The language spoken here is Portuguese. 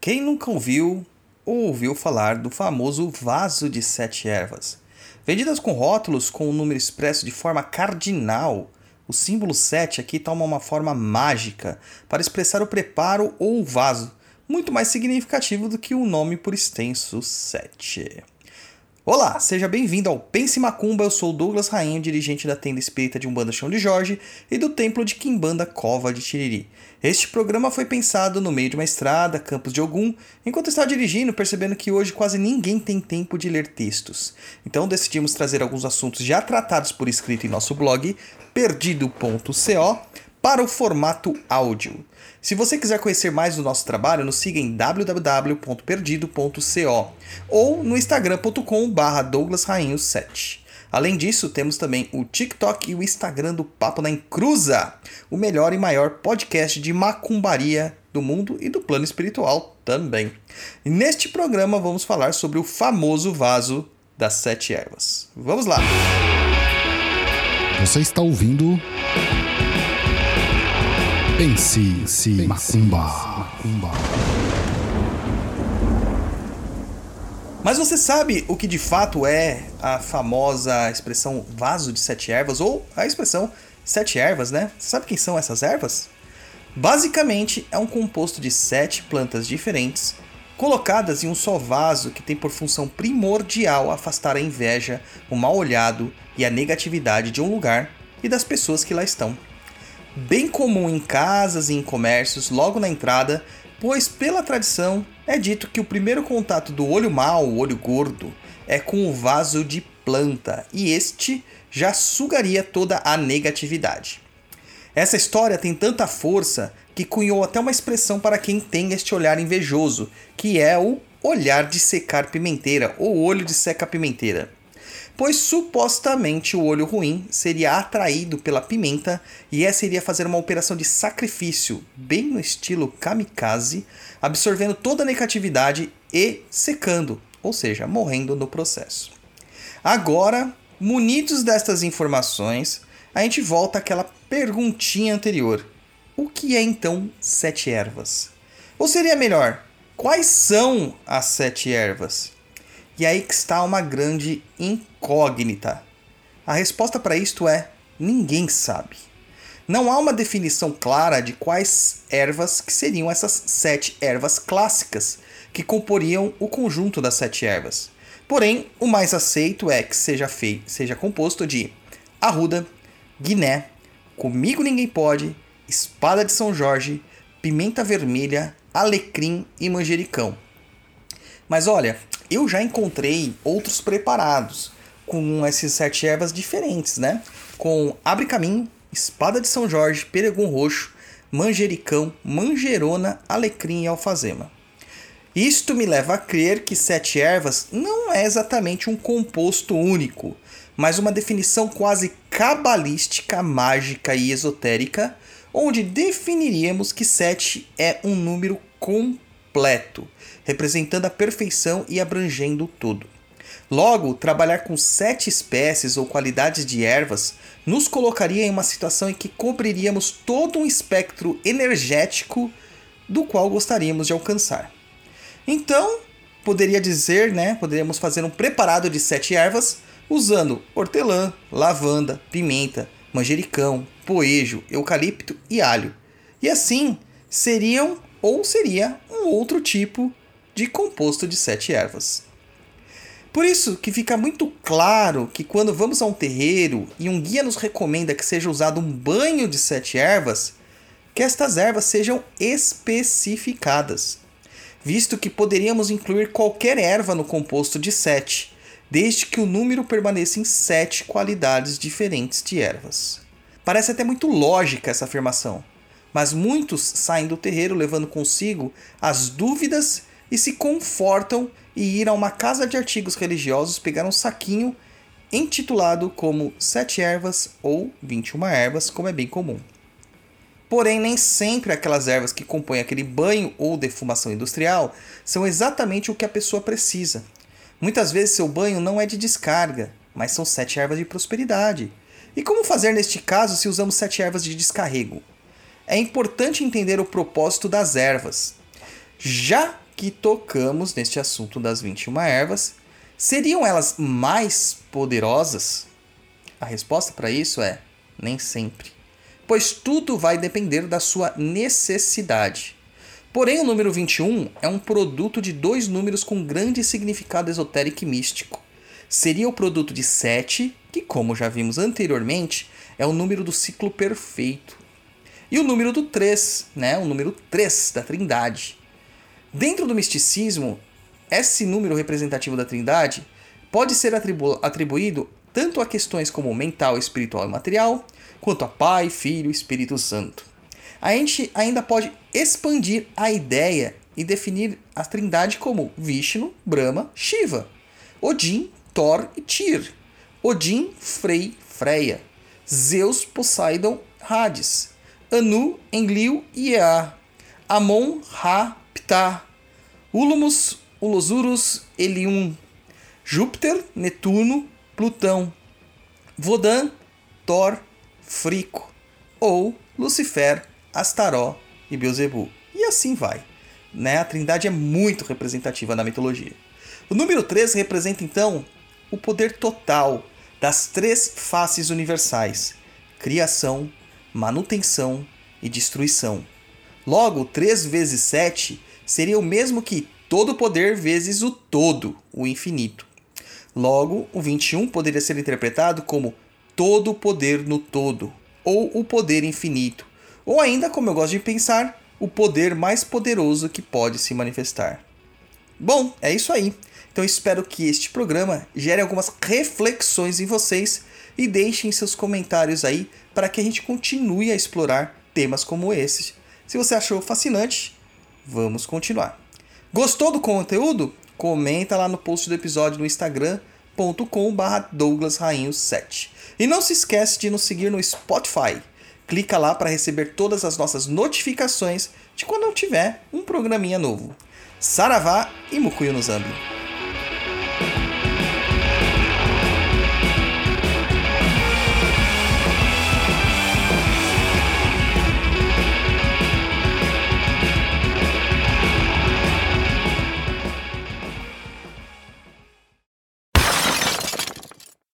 Quem nunca ouviu ou ouviu falar do famoso vaso de sete ervas? Vendidas com rótulos com o número expresso de forma cardinal, o símbolo 7 aqui toma uma forma mágica para expressar o preparo ou o vaso, muito mais significativo do que o nome por extenso 7. Olá, seja bem-vindo ao Pense Macumba. Eu sou Douglas Rainha, dirigente da tenda espírita de Umbanda Chão de Jorge e do templo de Quimbanda Cova de Tiriri. Este programa foi pensado no meio de uma estrada, Campos de Ogum, enquanto estava dirigindo, percebendo que hoje quase ninguém tem tempo de ler textos. Então decidimos trazer alguns assuntos já tratados por escrito em nosso blog, perdido.co, para o formato áudio. Se você quiser conhecer mais do nosso trabalho, nos siga em www.perdido.co ou no instagram.com.br douglasrainho7. Além disso, temos também o TikTok e o Instagram do Papo na Encruza, o melhor e maior podcast de macumbaria do mundo e do plano espiritual também. Neste programa vamos falar sobre o famoso vaso das sete ervas. Vamos lá! Você está ouvindo Pense, se macumba. macumba. Mas você sabe o que de fato é a famosa expressão vaso de sete ervas ou a expressão sete ervas, né? Você sabe quem são essas ervas? Basicamente é um composto de sete plantas diferentes colocadas em um só vaso que tem por função primordial afastar a inveja, o mal olhado e a negatividade de um lugar e das pessoas que lá estão bem comum em casas e em comércios logo na entrada, pois pela tradição é dito que o primeiro contato do olho mau, o olho gordo, é com o vaso de planta e este já sugaria toda a negatividade. Essa história tem tanta força que cunhou até uma expressão para quem tem este olhar invejoso, que é o olhar de secar pimenteira ou olho de seca pimenteira pois supostamente o olho ruim seria atraído pela pimenta e essa iria fazer uma operação de sacrifício, bem no estilo kamikaze, absorvendo toda a negatividade e secando, ou seja, morrendo no processo. Agora, munidos destas informações, a gente volta àquela perguntinha anterior: o que é então sete ervas? Ou seria melhor, quais são as sete ervas? E aí que está uma grande incógnita. A resposta para isto é: ninguém sabe. Não há uma definição clara de quais ervas que seriam essas sete ervas clássicas que comporiam o conjunto das sete ervas. Porém, o mais aceito é que seja feito, seja composto de arruda, guiné, comigo ninguém pode, espada de São Jorge, pimenta vermelha, alecrim e manjericão. Mas olha, eu já encontrei outros preparados com essas sete ervas diferentes, né? Com abre caminho, espada de São Jorge, peregum roxo, manjericão, manjerona, alecrim e alfazema. Isto me leva a crer que sete ervas não é exatamente um composto único, mas uma definição quase cabalística, mágica e esotérica, onde definiríamos que sete é um número completo representando a perfeição e abrangendo tudo. Logo, trabalhar com sete espécies ou qualidades de ervas nos colocaria em uma situação em que cobriríamos todo um espectro energético do qual gostaríamos de alcançar. Então, poderia dizer, né, poderíamos fazer um preparado de sete ervas usando hortelã, lavanda, pimenta, manjericão, poejo, eucalipto e alho. E assim, seriam ou seria um outro tipo de composto de sete ervas. Por isso que fica muito claro que quando vamos a um terreiro e um guia nos recomenda que seja usado um banho de sete ervas, que estas ervas sejam especificadas, visto que poderíamos incluir qualquer erva no composto de sete, desde que o número permaneça em sete qualidades diferentes de ervas. Parece até muito lógica essa afirmação, mas muitos saem do terreiro levando consigo as dúvidas e se confortam e ir a uma casa de artigos religiosos pegar um saquinho intitulado como Sete Ervas ou 21 Ervas, como é bem comum. Porém, nem sempre aquelas ervas que compõem aquele banho ou defumação industrial são exatamente o que a pessoa precisa. Muitas vezes seu banho não é de descarga, mas são sete ervas de prosperidade. E como fazer neste caso se usamos sete ervas de descarrego? É importante entender o propósito das ervas. Já que tocamos neste assunto das 21 ervas, seriam elas mais poderosas? A resposta para isso é nem sempre, pois tudo vai depender da sua necessidade. Porém, o número 21 é um produto de dois números com grande significado esotérico e místico. Seria o produto de 7, que, como já vimos anteriormente, é o número do ciclo perfeito. E o número do 3, né? o número 3 da Trindade. Dentro do misticismo, esse número representativo da Trindade pode ser atribu atribuído tanto a questões como mental, espiritual e material, quanto a Pai, Filho e Espírito Santo. A gente ainda pode expandir a ideia e definir a Trindade como Vishnu, Brahma, Shiva, Odin, Thor e Tyr, Odin, Frey, Freya, Zeus, Poseidon, Hades, Anu, Enlil e Ea, Amon, Ra, Ptah, Ulumus, Ulosurus, Elium, Júpiter, Netuno, Plutão, Vodan, Thor, Frico, ou Lucifer, Astaró e Beelzebub. E assim vai. Né? A trindade é muito representativa na mitologia. O número 3 representa então o poder total das três faces universais: criação, manutenção e destruição. Logo, 3 vezes 7 seria o mesmo que todo poder vezes o todo, o infinito. Logo, o 21 poderia ser interpretado como todo poder no todo, ou o poder infinito, ou ainda, como eu gosto de pensar, o poder mais poderoso que pode se manifestar. Bom, é isso aí. Então espero que este programa gere algumas reflexões em vocês e deixem seus comentários aí para que a gente continue a explorar temas como esses. Se você achou fascinante, vamos continuar. Gostou do conteúdo? comenta lá no post do episódio no instagram.com.br douglasrainho7. E não se esquece de nos seguir no Spotify. Clica lá para receber todas as nossas notificações de quando eu tiver um programinha novo. Saravá e Mukuyo no Zambi.